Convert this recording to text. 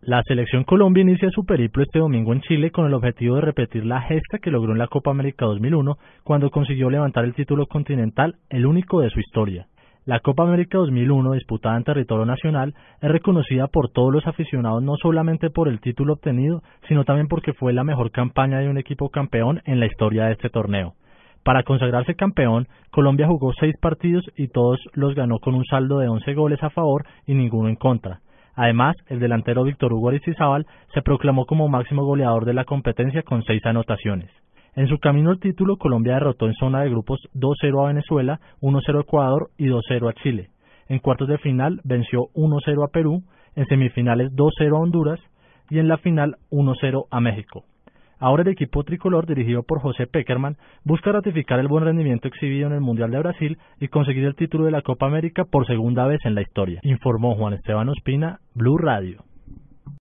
La selección Colombia inicia su periplo este domingo en Chile con el objetivo de repetir la gesta que logró en la Copa América 2001 cuando consiguió levantar el título continental, el único de su historia. La Copa América 2001, disputada en territorio nacional, es reconocida por todos los aficionados no solamente por el título obtenido, sino también porque fue la mejor campaña de un equipo campeón en la historia de este torneo. Para consagrarse campeón, Colombia jugó seis partidos y todos los ganó con un saldo de 11 goles a favor y ninguno en contra. Además, el delantero Víctor Hugo Aristizábal se proclamó como máximo goleador de la competencia con seis anotaciones. En su camino al título, Colombia derrotó en zona de grupos 2-0 a Venezuela, 1-0 a Ecuador y 2-0 a Chile. En cuartos de final venció 1-0 a Perú, en semifinales 2-0 a Honduras y en la final 1-0 a México. Ahora el equipo tricolor, dirigido por José Peckerman, busca ratificar el buen rendimiento exhibido en el Mundial de Brasil y conseguir el título de la Copa América por segunda vez en la historia, informó Juan Esteban Ospina, Blue Radio.